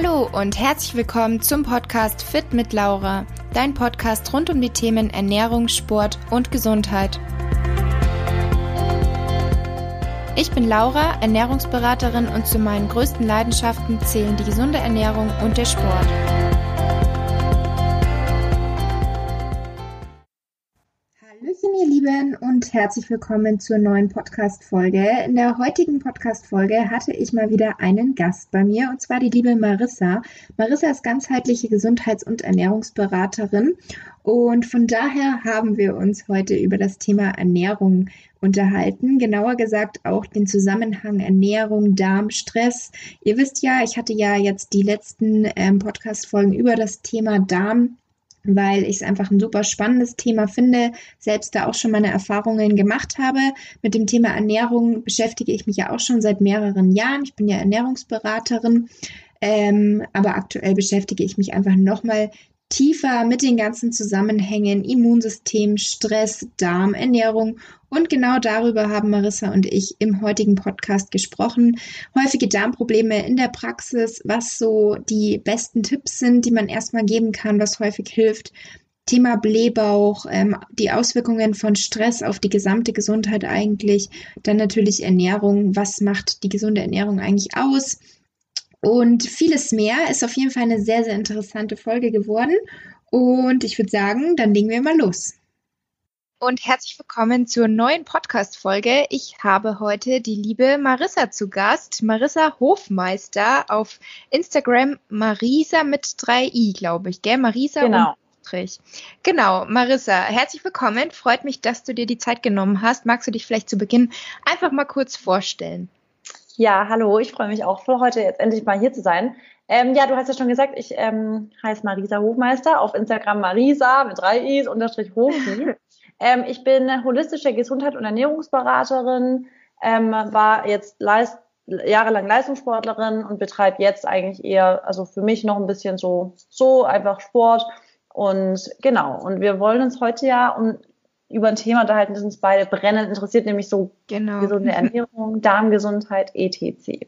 Hallo und herzlich willkommen zum Podcast Fit mit Laura, dein Podcast rund um die Themen Ernährung, Sport und Gesundheit. Ich bin Laura, Ernährungsberaterin und zu meinen größten Leidenschaften zählen die gesunde Ernährung und der Sport. Herzlich willkommen zur neuen Podcast-Folge. In der heutigen Podcast-Folge hatte ich mal wieder einen Gast bei mir und zwar die liebe Marissa. Marissa ist ganzheitliche Gesundheits- und Ernährungsberaterin und von daher haben wir uns heute über das Thema Ernährung unterhalten. Genauer gesagt auch den Zusammenhang Ernährung, Darm, Stress. Ihr wisst ja, ich hatte ja jetzt die letzten ähm, Podcast-Folgen über das Thema Darm weil ich es einfach ein super spannendes Thema finde, selbst da auch schon meine Erfahrungen gemacht habe. Mit dem Thema Ernährung beschäftige ich mich ja auch schon seit mehreren Jahren. Ich bin ja Ernährungsberaterin, ähm, aber aktuell beschäftige ich mich einfach nochmal tiefer mit den ganzen Zusammenhängen Immunsystem, Stress, Darm, Ernährung und genau darüber haben Marissa und ich im heutigen Podcast gesprochen. Häufige Darmprobleme in der Praxis, was so die besten Tipps sind, die man erstmal geben kann, was häufig hilft. Thema Blähbauch, ähm, die Auswirkungen von Stress auf die gesamte Gesundheit eigentlich. Dann natürlich Ernährung. Was macht die gesunde Ernährung eigentlich aus? Und vieles mehr ist auf jeden Fall eine sehr, sehr interessante Folge geworden. Und ich würde sagen, dann legen wir mal los. Und herzlich willkommen zur neuen Podcast-Folge. Ich habe heute die liebe Marissa zu Gast. Marissa Hofmeister auf Instagram. Marisa mit 3i, glaube ich, gell? Marisa genau. Genau, Marissa, herzlich willkommen. Freut mich, dass du dir die Zeit genommen hast. Magst du dich vielleicht zu Beginn einfach mal kurz vorstellen? Ja, hallo, ich freue mich auch für heute jetzt endlich mal hier zu sein. Ähm, ja, du hast ja schon gesagt, ich ähm, heiße Marisa Hofmeister, auf Instagram Marisa mit drei I's unterstrich Hofi. ähm, ich bin holistische Gesundheit- und Ernährungsberaterin, ähm, war jetzt leist jahrelang Leistungssportlerin und betreibe jetzt eigentlich eher, also für mich noch ein bisschen so, so einfach Sport. Und genau, und wir wollen uns heute ja um über ein Thema unterhalten, das uns beide brennend interessiert, nämlich so genau. gesunde Ernährung, Darmgesundheit, etc.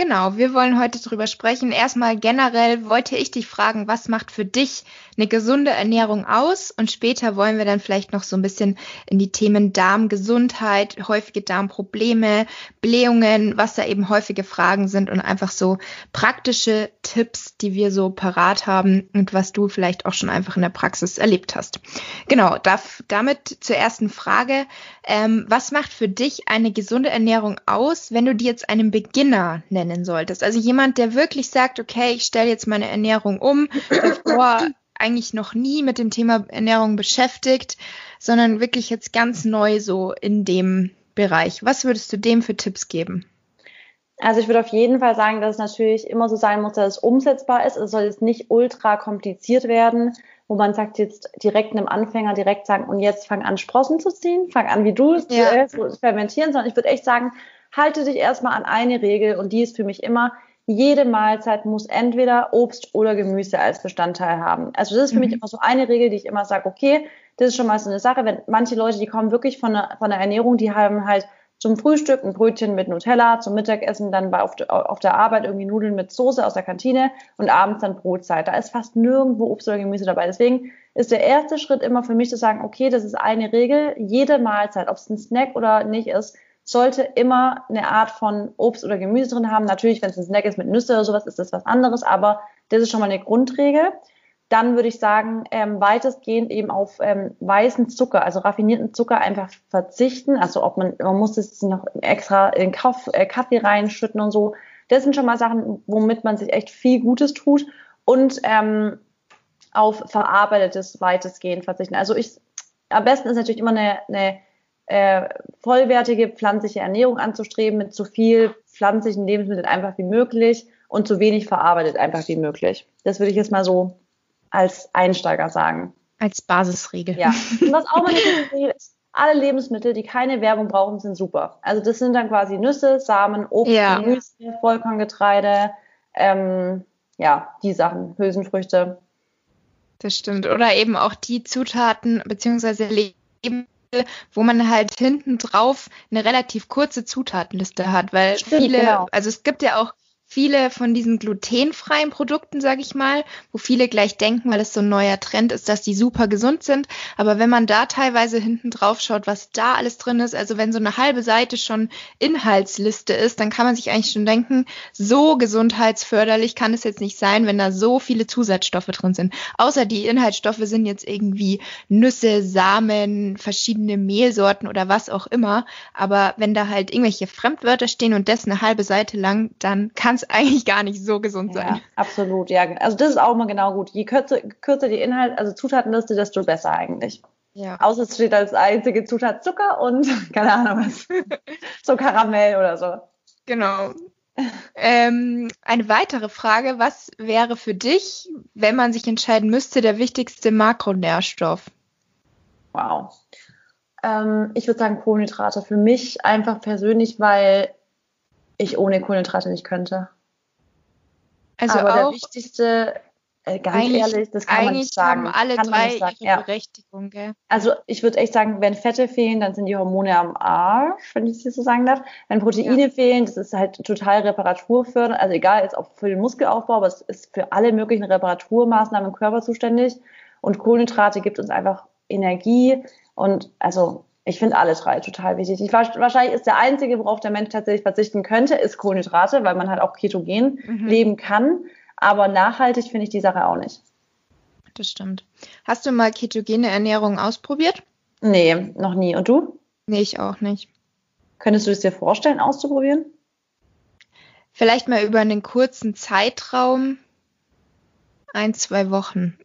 Genau, wir wollen heute drüber sprechen. Erstmal generell wollte ich dich fragen, was macht für dich eine gesunde Ernährung aus? Und später wollen wir dann vielleicht noch so ein bisschen in die Themen Darmgesundheit, häufige Darmprobleme, Blähungen, was da eben häufige Fragen sind und einfach so praktische Tipps, die wir so parat haben und was du vielleicht auch schon einfach in der Praxis erlebt hast. Genau, darf, damit zur ersten Frage. Ähm, was macht für dich eine gesunde Ernährung aus, wenn du dir jetzt einen Beginner nennen nennen solltest. Also jemand, der wirklich sagt, okay, ich stelle jetzt meine Ernährung um, davor eigentlich noch nie mit dem Thema Ernährung beschäftigt, sondern wirklich jetzt ganz neu so in dem Bereich. Was würdest du dem für Tipps geben? Also ich würde auf jeden Fall sagen, dass es natürlich immer so sein muss, dass es umsetzbar ist. Es soll jetzt nicht ultra kompliziert werden, wo man sagt jetzt direkt einem Anfänger direkt sagen, und jetzt fang an Sprossen zu ziehen, fang an wie du es ja. zu fermentieren, sondern ich würde echt sagen, halte dich erstmal an eine Regel und die ist für mich immer, jede Mahlzeit muss entweder Obst oder Gemüse als Bestandteil haben. Also das ist für mhm. mich immer so eine Regel, die ich immer sage, okay, das ist schon mal so eine Sache, wenn manche Leute, die kommen wirklich von der, von der Ernährung, die haben halt zum Frühstück ein Brötchen mit Nutella, zum Mittagessen dann bei, auf, auf der Arbeit irgendwie Nudeln mit Soße aus der Kantine und abends dann Brotzeit. Da ist fast nirgendwo Obst oder Gemüse dabei. Deswegen ist der erste Schritt immer für mich zu sagen, okay, das ist eine Regel. Jede Mahlzeit, ob es ein Snack oder nicht ist, sollte immer eine Art von Obst oder Gemüse drin haben. Natürlich, wenn es ein Snack ist mit Nüsse oder sowas, ist das was anderes, aber das ist schon mal eine Grundregel. Dann würde ich sagen, ähm, weitestgehend eben auf ähm, weißen Zucker, also raffinierten Zucker einfach verzichten. Also ob man, man muss es noch extra in Kaff, äh, Kaffee reinschütten und so. Das sind schon mal Sachen, womit man sich echt viel Gutes tut. Und ähm, auf verarbeitetes weitestgehend verzichten. Also ich, am besten ist natürlich immer eine, eine äh, vollwertige pflanzliche Ernährung anzustreben mit so viel pflanzlichen Lebensmitteln einfach wie möglich und so wenig verarbeitet einfach wie möglich. Das würde ich jetzt mal so als Einsteiger sagen. Als Basisregel. Ja. Und was auch mal eine Regel ist, alle Lebensmittel, die keine Werbung brauchen, sind super. Also das sind dann quasi Nüsse, Samen, Obst, ja. Gemüse, Vollkorngetreide, ähm, ja, die Sachen, Hülsenfrüchte. Das stimmt. Oder eben auch die Zutaten beziehungsweise Lebensmittel, wo man halt hinten drauf eine relativ kurze Zutatenliste hat, weil Stimmt, viele, genau. also es gibt ja auch viele von diesen glutenfreien Produkten, sage ich mal, wo viele gleich denken, weil es so ein neuer Trend ist, dass die super gesund sind. Aber wenn man da teilweise hinten drauf schaut, was da alles drin ist, also wenn so eine halbe Seite schon Inhaltsliste ist, dann kann man sich eigentlich schon denken, so gesundheitsförderlich kann es jetzt nicht sein, wenn da so viele Zusatzstoffe drin sind. Außer die Inhaltsstoffe sind jetzt irgendwie Nüsse, Samen, verschiedene Mehlsorten oder was auch immer. Aber wenn da halt irgendwelche Fremdwörter stehen und das eine halbe Seite lang, dann kann es eigentlich gar nicht so gesund sein. Ja, absolut, ja. Also das ist auch mal genau gut. Je kürzer, kürzer die Inhalt, also Zutatenliste, desto besser eigentlich. Ja. Außer es steht als einzige Zutat Zucker und keine Ahnung was. so Karamell oder so. Genau. Ähm, eine weitere Frage, was wäre für dich, wenn man sich entscheiden müsste, der wichtigste Makronährstoff? Wow. Ähm, ich würde sagen Kohlenhydrate. Für mich einfach persönlich, weil ich ohne Kohlenhydrate nicht könnte. Also Aber der wichtigste, äh, ganz ehrlich, das kann man nicht sagen. Haben alle kann drei ihre ja. Berechtigung, gell? Also ich würde echt sagen, wenn Fette fehlen, dann sind die Hormone am Arsch, wenn ich das so sagen darf. Wenn Proteine ja. fehlen, das ist halt total reparaturfördernd. Also egal, ist auch für den Muskelaufbau, aber es ist für alle möglichen Reparaturmaßnahmen im Körper zuständig. Und Kohlenhydrate gibt uns einfach Energie. Und also ich finde alle drei total wichtig. Ich, wahrscheinlich ist der einzige, worauf der Mensch tatsächlich verzichten könnte, ist Kohlenhydrate, weil man halt auch ketogen mhm. leben kann. Aber nachhaltig finde ich die Sache auch nicht. Das stimmt. Hast du mal ketogene Ernährung ausprobiert? Nee, noch nie. Und du? Nee, ich auch nicht. Könntest du es dir vorstellen, auszuprobieren? Vielleicht mal über einen kurzen Zeitraum. Ein, zwei Wochen.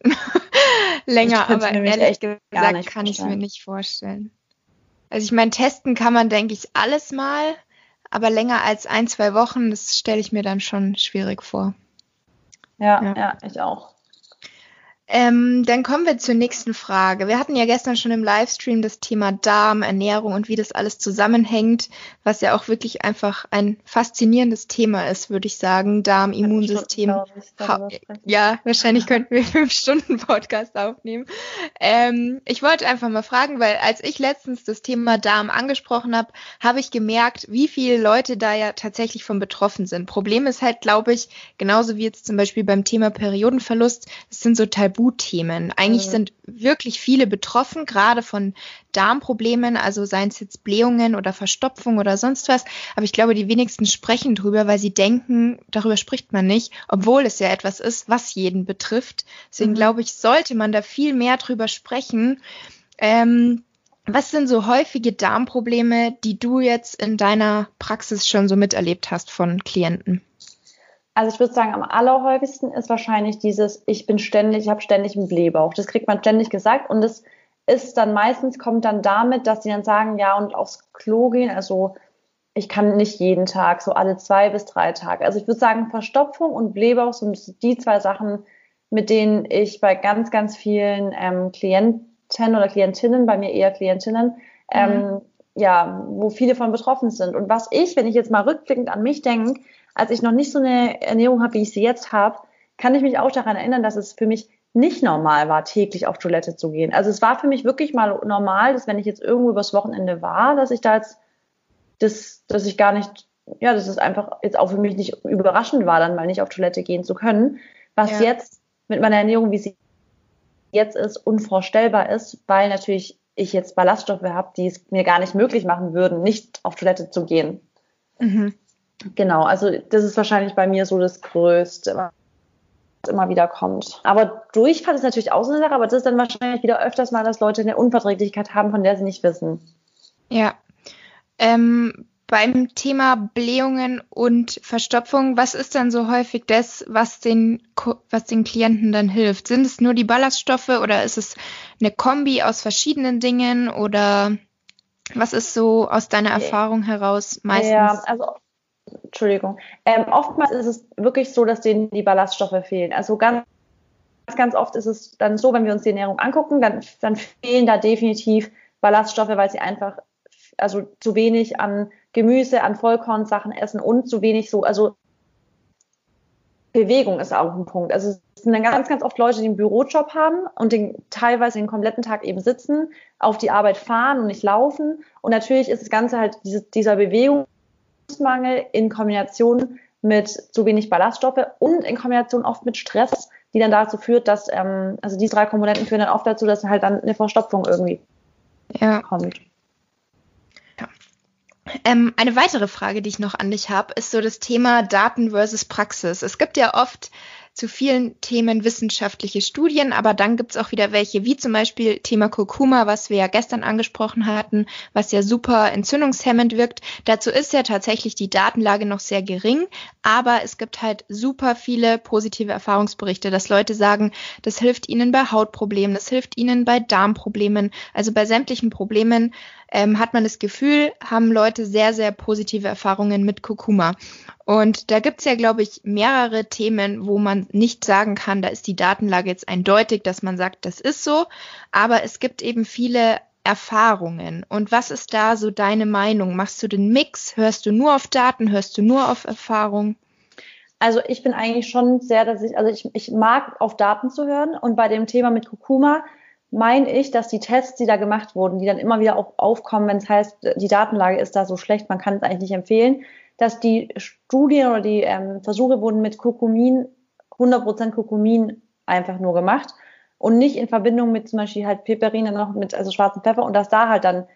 Länger, aber ehrlich gesagt kann ich es mir nicht vorstellen. Also ich meine, testen kann man, denke ich, alles mal, aber länger als ein, zwei Wochen, das stelle ich mir dann schon schwierig vor. Ja, ja, ja ich auch. Ähm, dann kommen wir zur nächsten Frage. Wir hatten ja gestern schon im Livestream das Thema Darm, Ernährung und wie das alles zusammenhängt, was ja auch wirklich einfach ein faszinierendes Thema ist, würde ich sagen. Darm, Immunsystem. Ja, wahrscheinlich könnten wir fünf Stunden Podcast aufnehmen. Ähm, ich wollte einfach mal fragen, weil als ich letztens das Thema Darm angesprochen habe, habe ich gemerkt, wie viele Leute da ja tatsächlich von betroffen sind. Problem ist halt, glaube ich, genauso wie jetzt zum Beispiel beim Thema Periodenverlust, es sind so Teil Tabuthemen. Eigentlich mhm. sind wirklich viele betroffen, gerade von Darmproblemen, also seien es jetzt Blähungen oder Verstopfung oder sonst was. Aber ich glaube, die wenigsten sprechen drüber, weil sie denken, darüber spricht man nicht, obwohl es ja etwas ist, was jeden betrifft. Deswegen mhm. glaube ich, sollte man da viel mehr drüber sprechen. Ähm, was sind so häufige Darmprobleme, die du jetzt in deiner Praxis schon so miterlebt hast von Klienten? Also ich würde sagen, am allerhäufigsten ist wahrscheinlich dieses, ich bin ständig, ich habe ständig einen Blähbauch. Das kriegt man ständig gesagt und das ist dann meistens, kommt dann damit, dass sie dann sagen, ja, und aufs Klo gehen, also ich kann nicht jeden Tag, so alle zwei bis drei Tage. Also ich würde sagen, Verstopfung und Blähbauch sind die zwei Sachen, mit denen ich bei ganz, ganz vielen ähm, Klienten oder Klientinnen, bei mir eher Klientinnen, mhm. ähm, ja, wo viele von betroffen sind. Und was ich, wenn ich jetzt mal rückblickend an mich denke, als ich noch nicht so eine Ernährung habe, wie ich sie jetzt habe, kann ich mich auch daran erinnern, dass es für mich nicht normal war, täglich auf Toilette zu gehen. Also es war für mich wirklich mal normal, dass wenn ich jetzt irgendwo übers Wochenende war, dass ich da jetzt, das, dass ich gar nicht, ja, dass es einfach jetzt auch für mich nicht überraschend war, dann mal nicht auf Toilette gehen zu können. Was ja. jetzt mit meiner Ernährung, wie sie jetzt ist, unvorstellbar ist, weil natürlich ich jetzt Ballaststoffe habe, die es mir gar nicht möglich machen würden, nicht auf Toilette zu gehen. Mhm. Genau, also das ist wahrscheinlich bei mir so das Größte, was immer wieder kommt. Aber Durchfall ist natürlich auch so eine Sache, aber das ist dann wahrscheinlich wieder öfters mal, dass Leute eine Unverträglichkeit haben, von der sie nicht wissen. Ja. Ähm, beim Thema Blähungen und Verstopfung, was ist dann so häufig das, was den, was den Klienten dann hilft? Sind es nur die Ballaststoffe oder ist es eine Kombi aus verschiedenen Dingen oder was ist so aus deiner Erfahrung heraus meistens? Ja, also Entschuldigung. Ähm, oftmals ist es wirklich so, dass denen die Ballaststoffe fehlen. Also ganz, ganz oft ist es dann so, wenn wir uns die Ernährung angucken, dann, dann fehlen da definitiv Ballaststoffe, weil sie einfach also zu wenig an Gemüse, an Vollkornsachen essen und zu wenig so, also Bewegung ist auch ein Punkt. Also es sind dann ganz, ganz oft Leute, die einen Bürojob haben und den, teilweise den kompletten Tag eben sitzen, auf die Arbeit fahren und nicht laufen. Und natürlich ist das Ganze halt diese, dieser Bewegung Mangel in Kombination mit zu wenig Ballaststoffe und in Kombination oft mit Stress, die dann dazu führt, dass, ähm, also die drei Komponenten führen dann oft dazu, dass halt dann eine Verstopfung irgendwie ja. kommt. Ähm, eine weitere Frage, die ich noch an dich habe, ist so das Thema Daten versus Praxis. Es gibt ja oft zu vielen Themen wissenschaftliche Studien, aber dann gibt's auch wieder welche, wie zum Beispiel Thema Kurkuma, was wir ja gestern angesprochen hatten, was ja super entzündungshemmend wirkt. Dazu ist ja tatsächlich die Datenlage noch sehr gering, aber es gibt halt super viele positive Erfahrungsberichte, dass Leute sagen, das hilft ihnen bei Hautproblemen, das hilft ihnen bei Darmproblemen, also bei sämtlichen Problemen ähm, hat man das Gefühl, haben Leute sehr, sehr positive Erfahrungen mit Kurkuma. Und da gibt's ja, glaube ich, mehrere Themen, wo man nicht sagen kann, da ist die Datenlage jetzt eindeutig, dass man sagt, das ist so. Aber es gibt eben viele Erfahrungen. Und was ist da so deine Meinung? Machst du den Mix? Hörst du nur auf Daten? Hörst du nur auf Erfahrung? Also ich bin eigentlich schon sehr, dass ich, also ich, ich mag auf Daten zu hören. Und bei dem Thema mit Kurkuma meine ich, dass die Tests, die da gemacht wurden, die dann immer wieder auch aufkommen, wenn es heißt, die Datenlage ist da so schlecht, man kann es eigentlich nicht empfehlen, dass die Studien oder die ähm, Versuche wurden mit Kurkumin, 100% Kurkumin einfach nur gemacht und nicht in Verbindung mit zum Beispiel halt Piperine noch mit, also schwarzen Pfeffer und dass da halt dann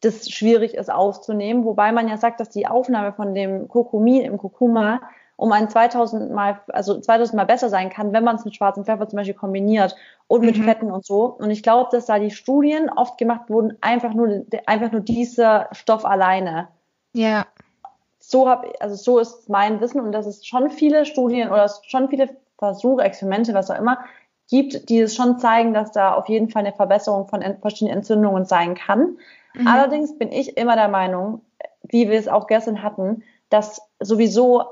das schwierig ist aufzunehmen, wobei man ja sagt, dass die Aufnahme von dem Kurkumin im Kurkuma um ein 2000 mal, also 2000 mal besser sein kann, wenn man es mit schwarzem Pfeffer zum Beispiel kombiniert und mit mhm. Fetten und so. Und ich glaube, dass da die Studien oft gemacht wurden, einfach nur, einfach nur dieser Stoff alleine. Ja. So hab, also so ist mein Wissen und dass es schon viele Studien oder schon viele Versuche, Experimente, was auch immer, gibt, die es schon zeigen, dass da auf jeden Fall eine Verbesserung von verschiedenen Entzündungen sein kann. Mhm. Allerdings bin ich immer der Meinung, wie wir es auch gestern hatten, dass sowieso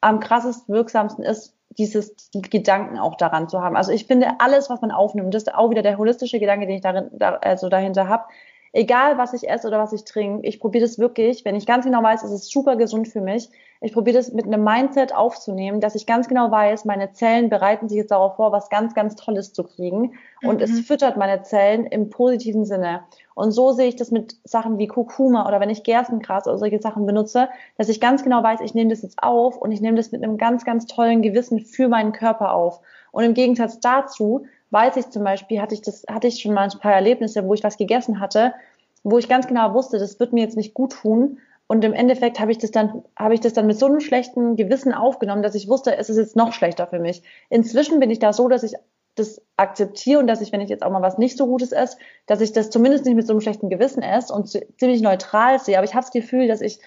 am krassest wirksamsten ist, dieses die Gedanken auch daran zu haben. Also ich finde alles, was man aufnimmt, das ist auch wieder der holistische Gedanke, den ich darin, da, also dahinter habe. Egal, was ich esse oder was ich trinke, ich probiere das wirklich, wenn ich ganz genau weiß, es ist super gesund für mich. Ich probiere das mit einem Mindset aufzunehmen, dass ich ganz genau weiß, meine Zellen bereiten sich jetzt darauf vor, was ganz, ganz Tolles zu kriegen. Und mhm. es füttert meine Zellen im positiven Sinne. Und so sehe ich das mit Sachen wie Kurkuma oder wenn ich Gerstengras oder solche Sachen benutze, dass ich ganz genau weiß, ich nehme das jetzt auf und ich nehme das mit einem ganz, ganz tollen Gewissen für meinen Körper auf. Und im Gegensatz dazu weiß ich zum Beispiel, hatte ich das, hatte ich schon mal ein paar Erlebnisse, wo ich was gegessen hatte, wo ich ganz genau wusste, das wird mir jetzt nicht gut tun. Und im Endeffekt habe ich das dann, habe ich das dann mit so einem schlechten Gewissen aufgenommen, dass ich wusste, es ist jetzt noch schlechter für mich. Inzwischen bin ich da so, dass ich das akzeptiere und dass ich, wenn ich jetzt auch mal was nicht so Gutes esse, dass ich das zumindest nicht mit so einem schlechten Gewissen esse und ziemlich neutral sehe. Aber ich habe das Gefühl, dass ich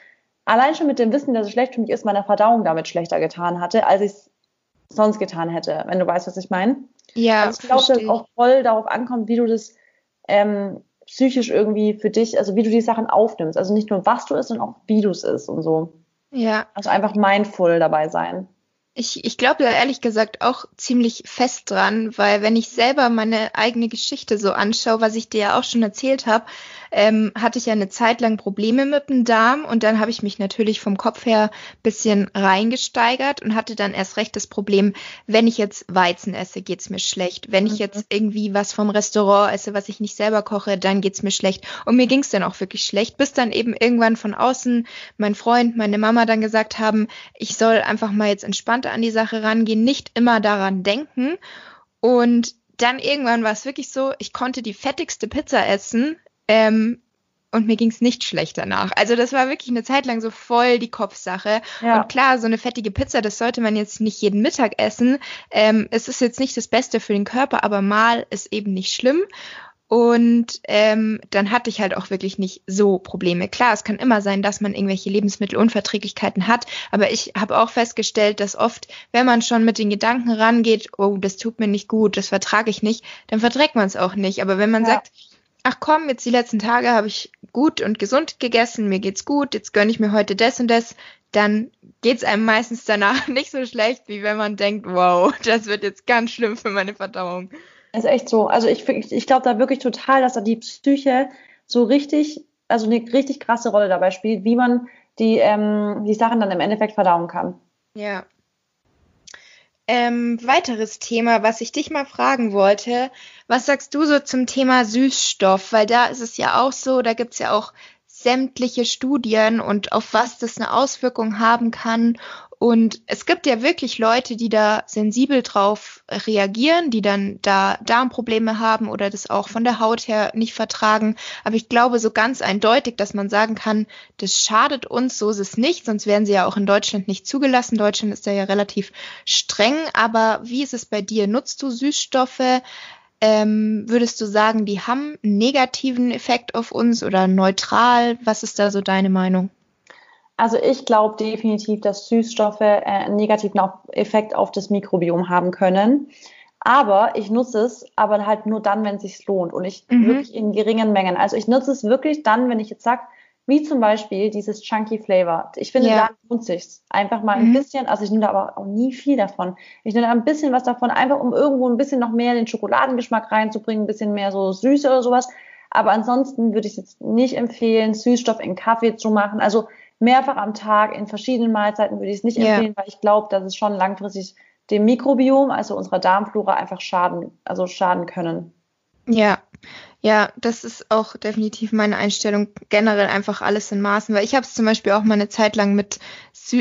allein schon mit dem Wissen, dass es schlecht für mich ist, meiner Verdauung damit schlechter getan hatte, als ich es sonst getan hätte, wenn du weißt, was ich meine. Ja, also ich glaube, dass es auch voll darauf ankommt, wie du das ähm, psychisch irgendwie für dich, also wie du die Sachen aufnimmst. Also nicht nur was du isst, sondern auch wie du es isst und so. Ja. Also einfach mindful dabei sein. Ich, ich glaube da ehrlich gesagt auch ziemlich fest dran, weil wenn ich selber meine eigene Geschichte so anschaue, was ich dir ja auch schon erzählt habe, ähm, hatte ich ja eine Zeit lang Probleme mit dem Darm und dann habe ich mich natürlich vom Kopf her bisschen reingesteigert und hatte dann erst recht das Problem, wenn ich jetzt Weizen esse, geht's mir schlecht. Wenn ich mhm. jetzt irgendwie was vom Restaurant esse, was ich nicht selber koche, dann geht's mir schlecht. Und mir ging's dann auch wirklich schlecht, bis dann eben irgendwann von außen mein Freund, meine Mama dann gesagt haben, ich soll einfach mal jetzt entspannter an die Sache rangehen, nicht immer daran denken. Und dann irgendwann war es wirklich so, ich konnte die fettigste Pizza essen, ähm, und mir ging es nicht schlecht danach. Also das war wirklich eine Zeit lang so voll die Kopfsache. Ja. Und klar, so eine fettige Pizza, das sollte man jetzt nicht jeden Mittag essen. Ähm, es ist jetzt nicht das Beste für den Körper, aber mal ist eben nicht schlimm. Und ähm, dann hatte ich halt auch wirklich nicht so Probleme. Klar, es kann immer sein, dass man irgendwelche Lebensmittelunverträglichkeiten hat, aber ich habe auch festgestellt, dass oft, wenn man schon mit den Gedanken rangeht, oh, das tut mir nicht gut, das vertrage ich nicht, dann verträgt man es auch nicht. Aber wenn man ja. sagt, ach komm, jetzt die letzten Tage habe ich gut und gesund gegessen, mir geht's gut, jetzt gönne ich mir heute das und das, dann geht's einem meistens danach nicht so schlecht, wie wenn man denkt, wow, das wird jetzt ganz schlimm für meine Verdauung. ist echt so. Also ich, ich glaube da wirklich total, dass da die Psyche so richtig, also eine richtig krasse Rolle dabei spielt, wie man die, ähm, die Sachen dann im Endeffekt verdauen kann. Ja, ähm, weiteres Thema, was ich dich mal fragen wollte, was sagst du so zum Thema Süßstoff? Weil da ist es ja auch so, da gibt's ja auch sämtliche Studien und auf was das eine Auswirkung haben kann. Und es gibt ja wirklich Leute, die da sensibel drauf reagieren, die dann da Darmprobleme haben oder das auch von der Haut her nicht vertragen. Aber ich glaube so ganz eindeutig, dass man sagen kann, das schadet uns, so ist es nicht, sonst wären sie ja auch in Deutschland nicht zugelassen. Deutschland ist da ja relativ streng. Aber wie ist es bei dir? Nutzt du Süßstoffe? Ähm, würdest du sagen, die haben einen negativen Effekt auf uns oder neutral? Was ist da so deine Meinung? Also ich glaube definitiv, dass Süßstoffe äh, einen negativen Effekt auf das Mikrobiom haben können. Aber ich nutze es, aber halt nur dann, wenn es sich lohnt und ich mhm. wirklich in geringen Mengen. Also ich nutze es wirklich dann, wenn ich jetzt sage, wie zum Beispiel dieses Chunky Flavor. Ich finde, ja. da lohnt sich einfach mal ein mhm. bisschen, also ich nehme da aber auch nie viel davon. Ich nehme da ein bisschen was davon, einfach um irgendwo ein bisschen noch mehr den Schokoladengeschmack reinzubringen, ein bisschen mehr so Süße oder sowas. Aber ansonsten würde ich es jetzt nicht empfehlen, Süßstoff in Kaffee zu machen. Also mehrfach am Tag in verschiedenen Mahlzeiten würde ich es nicht empfehlen, ja. weil ich glaube, dass es schon langfristig dem Mikrobiom, also unserer Darmflora, einfach schaden, also schaden können. Ja, ja, das ist auch definitiv meine Einstellung. Generell einfach alles in Maßen, weil ich habe es zum Beispiel auch mal eine Zeit lang mit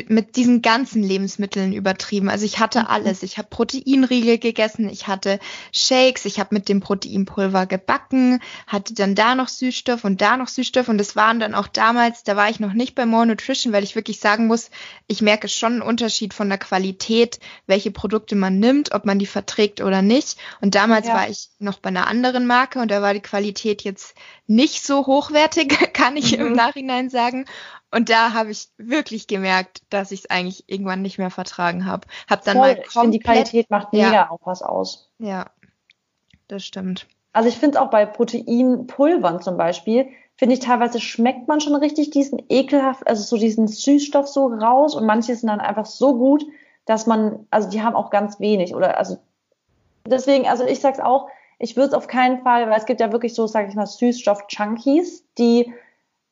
mit diesen ganzen Lebensmitteln übertrieben. Also ich hatte mhm. alles. Ich habe Proteinriegel gegessen, ich hatte Shakes, ich habe mit dem Proteinpulver gebacken, hatte dann da noch Süßstoff und da noch Süßstoff und das waren dann auch damals, da war ich noch nicht bei More Nutrition, weil ich wirklich sagen muss, ich merke schon einen Unterschied von der Qualität, welche Produkte man nimmt, ob man die verträgt oder nicht. Und damals ja. war ich noch bei einer anderen Marke und da war die Qualität jetzt nicht so hochwertig, kann ich mhm. im Nachhinein sagen. Und da habe ich wirklich gemerkt, dass ich es eigentlich irgendwann nicht mehr vertragen habe. Hab dann Voll. mal komplett, ich finde, die Qualität macht mega ja. auch was aus. Ja, das stimmt. Also ich finde es auch bei Proteinpulvern zum Beispiel, finde ich teilweise schmeckt man schon richtig diesen ekelhaft, also so diesen Süßstoff so raus und manche sind dann einfach so gut, dass man, also die haben auch ganz wenig oder also deswegen, also ich sag's auch, ich würde es auf keinen Fall, weil es gibt ja wirklich so, sage ich mal, Süßstoff-Junkies, die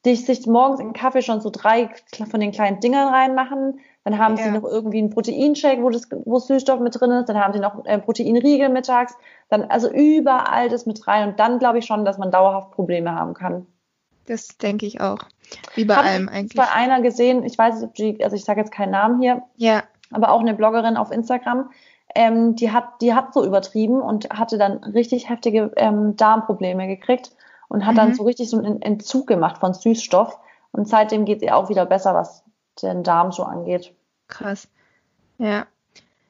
die sich morgens in den Kaffee schon so drei von den kleinen Dingern reinmachen. Dann haben ja. sie noch irgendwie einen Proteinshake, wo, das, wo Süßstoff mit drin ist. Dann haben sie noch äh, Proteinriegel mittags. Dann also überall das mit rein. Und dann glaube ich schon, dass man dauerhaft Probleme haben kann. Das denke ich auch. Wie bei Hab allem ich eigentlich. bei einer gesehen, ich weiß nicht, ob die, also ich sage jetzt keinen Namen hier, ja. aber auch eine Bloggerin auf Instagram, ähm, die hat, die hat so übertrieben und hatte dann richtig heftige ähm, Darmprobleme gekriegt und hat mhm. dann so richtig so einen Entzug gemacht von Süßstoff. Und seitdem geht es ihr auch wieder besser, was den Darm so angeht. Krass. Ja.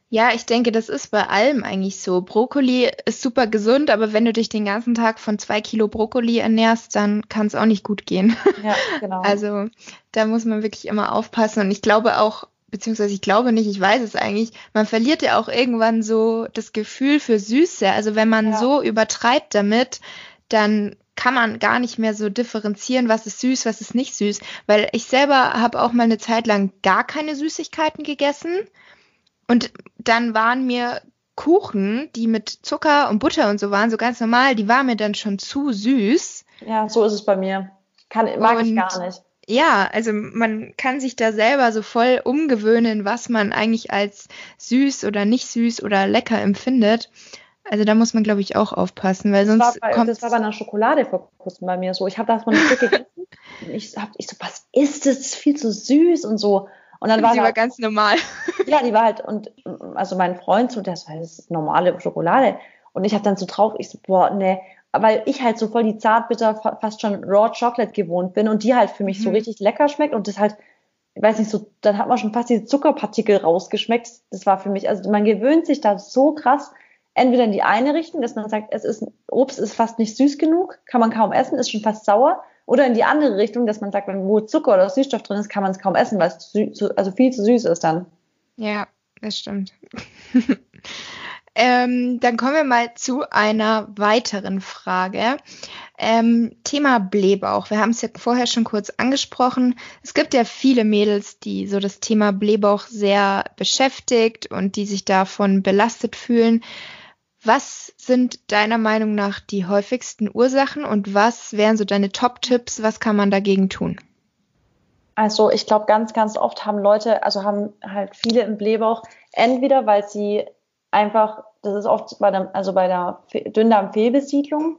Ja, ich denke, das ist bei allem eigentlich so. Brokkoli ist super gesund, aber wenn du dich den ganzen Tag von zwei Kilo Brokkoli ernährst, dann kann es auch nicht gut gehen. Ja, genau. Also da muss man wirklich immer aufpassen. Und ich glaube auch, beziehungsweise ich glaube nicht, ich weiß es eigentlich, man verliert ja auch irgendwann so das Gefühl für Süße. Also wenn man ja. so übertreibt damit, dann kann man gar nicht mehr so differenzieren, was ist süß, was ist nicht süß. Weil ich selber habe auch mal eine Zeit lang gar keine Süßigkeiten gegessen. Und dann waren mir Kuchen, die mit Zucker und Butter und so waren, so ganz normal, die waren mir dann schon zu süß. Ja, so ist es bei mir. Kann, mag und, ich gar nicht. Ja, also man kann sich da selber so voll umgewöhnen, was man eigentlich als süß oder nicht süß oder lecker empfindet. Also da muss man, glaube ich, auch aufpassen, weil sonst das war bei, kommt das war bei einer Schokolade vor kurzem bei mir so. Ich habe das mal ein Stück gegessen und ich, hab, ich so, was ist das? das ist viel zu süß und so. Und dann war sie halt, war ganz normal. Ja, die war halt und also mein Freund so, das war das normale Schokolade und ich habe dann so drauf, ich so boah, ne, weil ich halt so voll die zartbitter fast schon Raw Chocolate gewohnt bin und die halt für mich mhm. so richtig lecker schmeckt und das halt ich weiß nicht, so, dann hat man schon fast die Zuckerpartikel rausgeschmeckt. Das war für mich, also man gewöhnt sich da so krass entweder in die eine Richtung, dass man sagt, es ist Obst ist fast nicht süß genug, kann man kaum essen, ist schon fast sauer, oder in die andere Richtung, dass man sagt, wenn wo Zucker oder Süßstoff drin ist, kann man es kaum essen, weil es zu, also viel zu süß ist dann. Ja, das stimmt. ähm, dann kommen wir mal zu einer weiteren Frage. Ähm, Thema Blähbauch. Wir haben es ja vorher schon kurz angesprochen. Es gibt ja viele Mädels, die so das Thema Blähbauch sehr beschäftigt und die sich davon belastet fühlen. Was sind deiner Meinung nach die häufigsten Ursachen und was wären so deine Top-Tipps? Was kann man dagegen tun? Also ich glaube, ganz, ganz oft haben Leute, also haben halt viele im Blähbauch, entweder weil sie einfach, das ist oft bei der, also bei der Dünndarmfehlbesiedlung,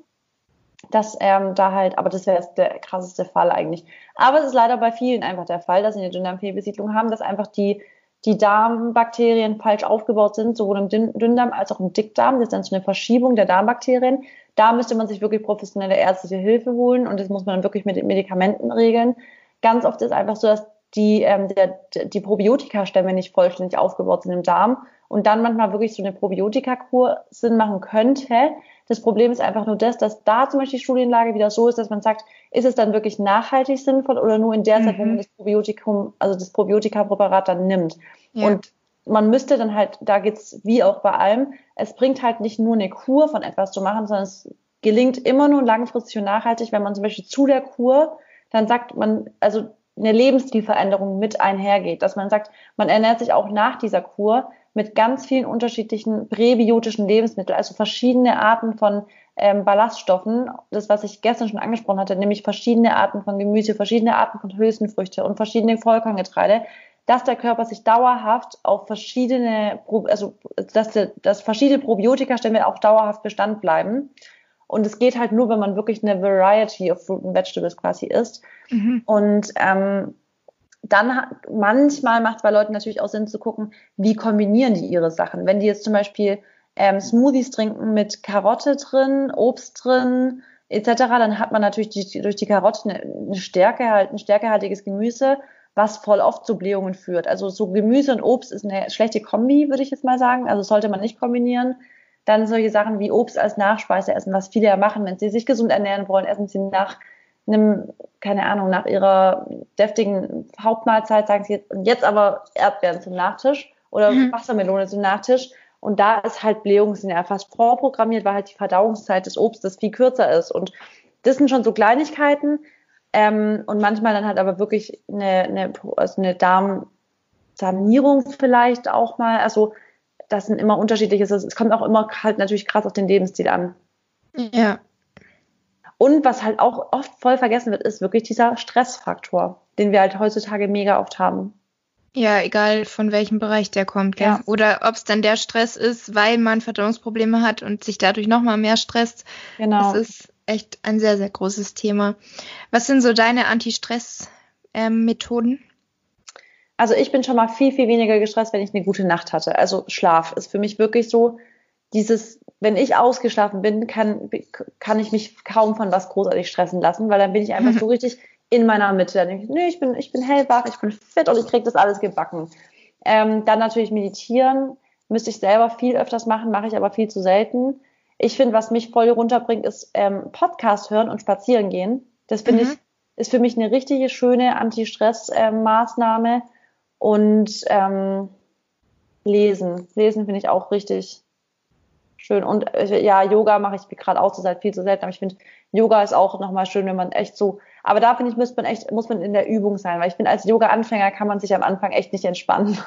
dass ähm, da halt, aber das wäre jetzt der krasseste Fall eigentlich. Aber es ist leider bei vielen einfach der Fall, dass sie eine Dünndarmfehlbesiedlung haben, dass einfach die die Darmbakterien falsch aufgebaut sind, sowohl im Dünndarm als auch im Dickdarm. Das ist dann so eine Verschiebung der Darmbakterien. Da müsste man sich wirklich professionelle ärztliche Hilfe holen und das muss man dann wirklich mit Medikamenten regeln. Ganz oft ist einfach so, dass die, ähm, der, die Probiotika-Stämme nicht vollständig aufgebaut sind im Darm und dann manchmal wirklich so eine Probiotika-Kur Sinn machen könnte. Das Problem ist einfach nur das, dass da zum Beispiel die Studienlage wieder so ist, dass man sagt, ist es dann wirklich nachhaltig sinnvoll oder nur in der mhm. Zeit, wo man das Probiotikum, also das Probiotika-Präparat dann nimmt. Ja. Und man müsste dann halt, da geht's wie auch bei allem, es bringt halt nicht nur eine Kur von etwas zu machen, sondern es gelingt immer nur langfristig und nachhaltig, wenn man zum Beispiel zu der Kur dann sagt man, also eine Lebensstilveränderung mit einhergeht, dass man sagt, man ernährt sich auch nach dieser Kur mit ganz vielen unterschiedlichen präbiotischen Lebensmitteln, also verschiedene Arten von ähm, Ballaststoffen, das, was ich gestern schon angesprochen hatte, nämlich verschiedene Arten von Gemüse, verschiedene Arten von Hülsenfrüchte und verschiedene Vollkorngetreide, dass der Körper sich dauerhaft auf verschiedene, also dass, dass verschiedene Probiotika-Stämme auch dauerhaft Bestand bleiben. Und es geht halt nur, wenn man wirklich eine Variety of Fruit and Vegetables quasi isst. Mhm. Und ähm, dann hat, manchmal macht es bei Leuten natürlich auch Sinn zu gucken, wie kombinieren die ihre Sachen. Wenn die jetzt zum Beispiel ähm, Smoothies trinken mit Karotte drin, Obst drin, etc., dann hat man natürlich die, durch die Karotte eine, eine Stärke, halt, ein stärkehaltiges Gemüse, was voll oft zu Blähungen führt. Also so Gemüse und Obst ist eine schlechte Kombi, würde ich jetzt mal sagen. Also sollte man nicht kombinieren. Dann solche Sachen wie Obst als Nachspeise essen, was viele ja machen, wenn sie sich gesund ernähren wollen, essen sie nach einem, keine Ahnung, nach ihrer deftigen Hauptmahlzeit, sagen sie jetzt, und jetzt aber Erdbeeren zum Nachtisch oder mhm. Wassermelone zum Nachtisch. Und da ist halt Blähungen sind ja fast vorprogrammiert, weil halt die Verdauungszeit des Obstes viel kürzer ist. Und das sind schon so Kleinigkeiten. Ähm, und manchmal dann halt aber wirklich eine, eine, also eine Darmsanierung vielleicht auch mal. Also das sind immer unterschiedliche, es kommt auch immer halt natürlich krass auf den Lebensstil an. Ja. Und was halt auch oft voll vergessen wird, ist wirklich dieser Stressfaktor, den wir halt heutzutage mega oft haben. Ja, egal von welchem Bereich der kommt, gell? Ja. Oder ob es dann der Stress ist, weil man Verdauungsprobleme hat und sich dadurch nochmal mehr stresst. Genau. Das ist echt ein sehr, sehr großes Thema. Was sind so deine Anti-Stress-Methoden? Also ich bin schon mal viel, viel weniger gestresst, wenn ich eine gute Nacht hatte. Also Schlaf ist für mich wirklich so, dieses, wenn ich ausgeschlafen bin, kann, kann ich mich kaum von was großartig stressen lassen, weil dann bin ich einfach so richtig in meiner Mitte. Dann denke ich, nee, ich bin, ich bin hellwach, ich bin fit und ich kriege das alles gebacken. Ähm, dann natürlich meditieren, müsste ich selber viel öfters machen, mache ich aber viel zu selten. Ich finde, was mich voll runterbringt, ist ähm, Podcast hören und spazieren gehen. Das finde mhm. ich, ist für mich eine richtige schöne Anti-Stress-Maßnahme. Ähm, und ähm, lesen. Lesen finde ich auch richtig schön. Und äh, ja, Yoga mache ich gerade auch zur Zeit viel zu selten, aber ich finde, Yoga ist auch nochmal schön, wenn man echt so, aber da finde ich, muss man echt, muss man in der Übung sein, weil ich finde, als Yoga-Anfänger kann man sich am Anfang echt nicht entspannen.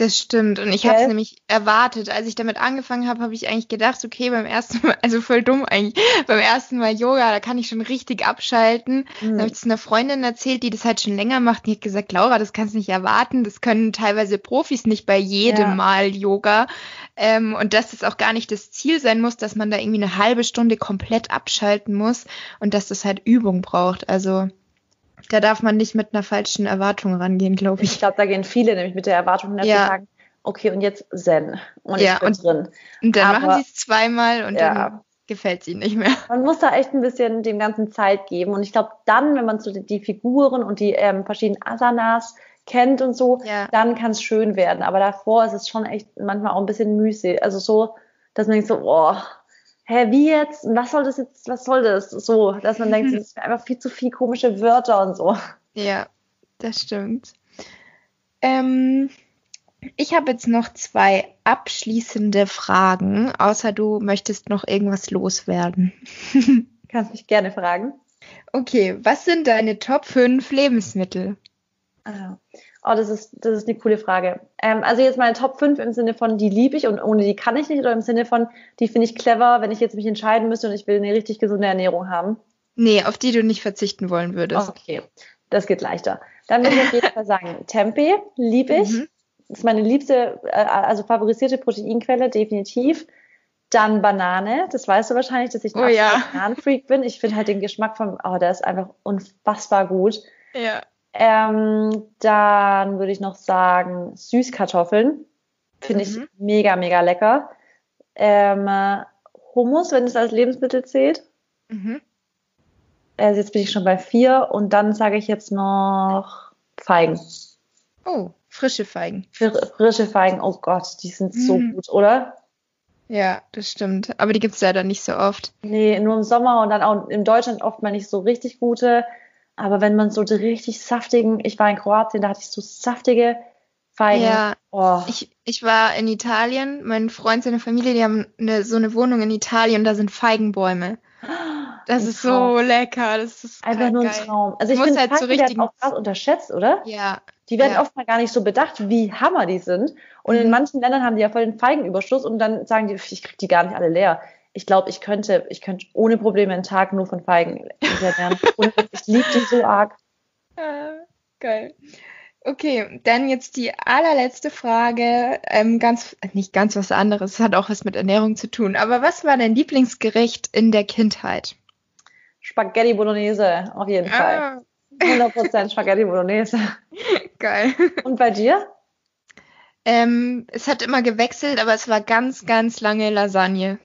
Das stimmt. Und ich habe es nämlich erwartet. Als ich damit angefangen habe, habe ich eigentlich gedacht, okay, beim ersten Mal, also voll dumm eigentlich, beim ersten Mal Yoga, da kann ich schon richtig abschalten. Mhm. Dann habe ich es einer Freundin erzählt, die das halt schon länger macht. Die hat gesagt, Laura, das kannst du nicht erwarten. Das können teilweise Profis nicht bei jedem ja. Mal Yoga. Ähm, und dass das auch gar nicht das Ziel sein muss, dass man da irgendwie eine halbe Stunde komplett abschalten muss und dass das halt Übung braucht. Also da darf man nicht mit einer falschen Erwartung rangehen, glaube ich. Ich glaube, da gehen viele nämlich mit der Erwartung, dass ja. sie sagen, okay, und jetzt Zen. Und ja, ich bin und, drin. Und dann Aber, machen sie es zweimal und ja. dann gefällt sie nicht mehr. Man muss da echt ein bisschen dem Ganzen Zeit geben. Und ich glaube, dann, wenn man so die, die Figuren und die ähm, verschiedenen Asanas kennt und so, ja. dann kann es schön werden. Aber davor ist es schon echt manchmal auch ein bisschen müßig. Also so, dass man denkt so, oh, hä, wie jetzt? Was soll das jetzt, was soll das? So, dass man denkt, es ist einfach viel zu viel komische Wörter und so. Ja, das stimmt. Ähm, ich habe jetzt noch zwei abschließende Fragen, außer du möchtest noch irgendwas loswerden. Kannst mich gerne fragen. Okay, was sind deine Top 5 Lebensmittel? Ah. Oh, das ist, das ist eine coole Frage. Ähm, also jetzt meine Top 5 im Sinne von, die liebe ich und ohne die kann ich nicht oder im Sinne von, die finde ich clever, wenn ich jetzt mich entscheiden müsste und ich will eine richtig gesunde Ernährung haben? Nee, auf die du nicht verzichten wollen würdest. Okay, das geht leichter. Dann würde ich auf jeden Fall sagen, Tempeh liebe ich. Mhm. Das ist meine liebste, äh, also favorisierte Proteinquelle, definitiv. Dann Banane, das weißt du wahrscheinlich, dass ich ein oh, ja. Bananenfreak bin. Ich finde halt den Geschmack von, oh, der ist einfach unfassbar gut. Ja. Ähm, dann würde ich noch sagen Süßkartoffeln. Finde ich Mhm. mega, mega lecker. Ähm, äh, Hummus, wenn es als Lebensmittel zählt. Mhm. Also jetzt bin ich schon bei vier. Und dann sage ich jetzt noch Feigen. Oh, frische Feigen. Fr- Frische Feigen, oh Gott, die sind so Mhm. gut, oder? Ja, das stimmt. Aber die gibt's leider nicht so oft. Nee, nur im Sommer und dann auch in Deutschland oft mal nicht so richtig gute. Aber wenn man so die richtig saftigen, ich war in Kroatien, da hatte ich so saftige Feigen. Ja. Oh. Ich, ich war in Italien, mein Freund, seine Familie, die haben eine, so eine Wohnung in Italien, da sind Feigenbäume. Das Ein ist Traum. so lecker, das ist Einfach nur ein geil. Traum. Also ich finde, halt Feigen werden auch krass unterschätzt, oder? Ja, Die werden Ja. oft mal gar nicht so bedacht, wie Hammer die sind. Und in Mhm. manchen Ländern haben die ja voll den Feigenüberschuss und dann sagen die, ich krieg die gar nicht alle leer. Ich glaube, ich könnte, ich könnte ohne Probleme einen Tag nur von Feigen. Und ich liebe die so arg. Ah, geil. Okay, dann jetzt die allerletzte Frage. Ähm, ganz, nicht ganz was anderes, es hat auch was mit Ernährung zu tun. Aber was war dein Lieblingsgericht in der Kindheit? Spaghetti Bolognese, auf jeden Fall. Ah, 100% Spaghetti Bolognese. geil. Und bei dir? Ähm, es hat immer gewechselt, aber es war ganz, ganz lange Lasagne.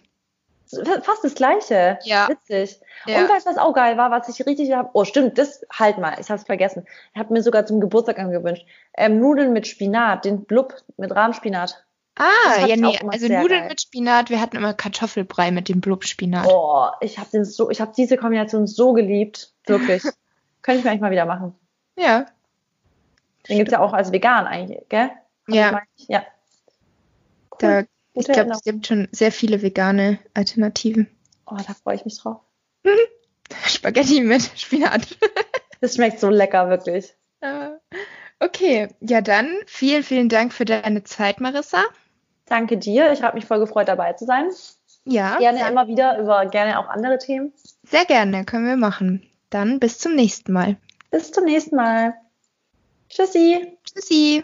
Fast das Gleiche. Ja. Witzig. Ja. Und weißt du, was auch geil war, was ich richtig habe? Oh, stimmt, das halt mal. Ich habe es vergessen. Ich habe mir sogar zum Geburtstag angewünscht. Ähm, Nudeln mit Spinat, den Blub mit Rahmspinat. Ah, ja, nee, also Nudeln geil. mit Spinat. Wir hatten immer Kartoffelbrei mit dem Blubspinat. Oh, ich habe den so, ich habe diese Kombination so geliebt, wirklich. Könnte ich mir eigentlich mal wieder machen. Ja, Den gibt's ja auch als vegan eigentlich, gell? Also Ja. ja. da, ich glaube, es gibt schon sehr viele vegane Alternativen. Oh, da freue ich mich drauf. Spaghetti mit Spinat. Das schmeckt so lecker, wirklich. Äh, Okay, ja dann vielen, vielen Dank für deine Zeit, Marissa. Danke dir. Ich habe mich voll gefreut, dabei zu sein. Ja, Gerne dann- immer wieder über gerne auch andere Themen. sehr gerne, können wir machen. Dann bis zum nächsten Mal. Bis zum nächsten Mal. Tschüssi. Tschüssi.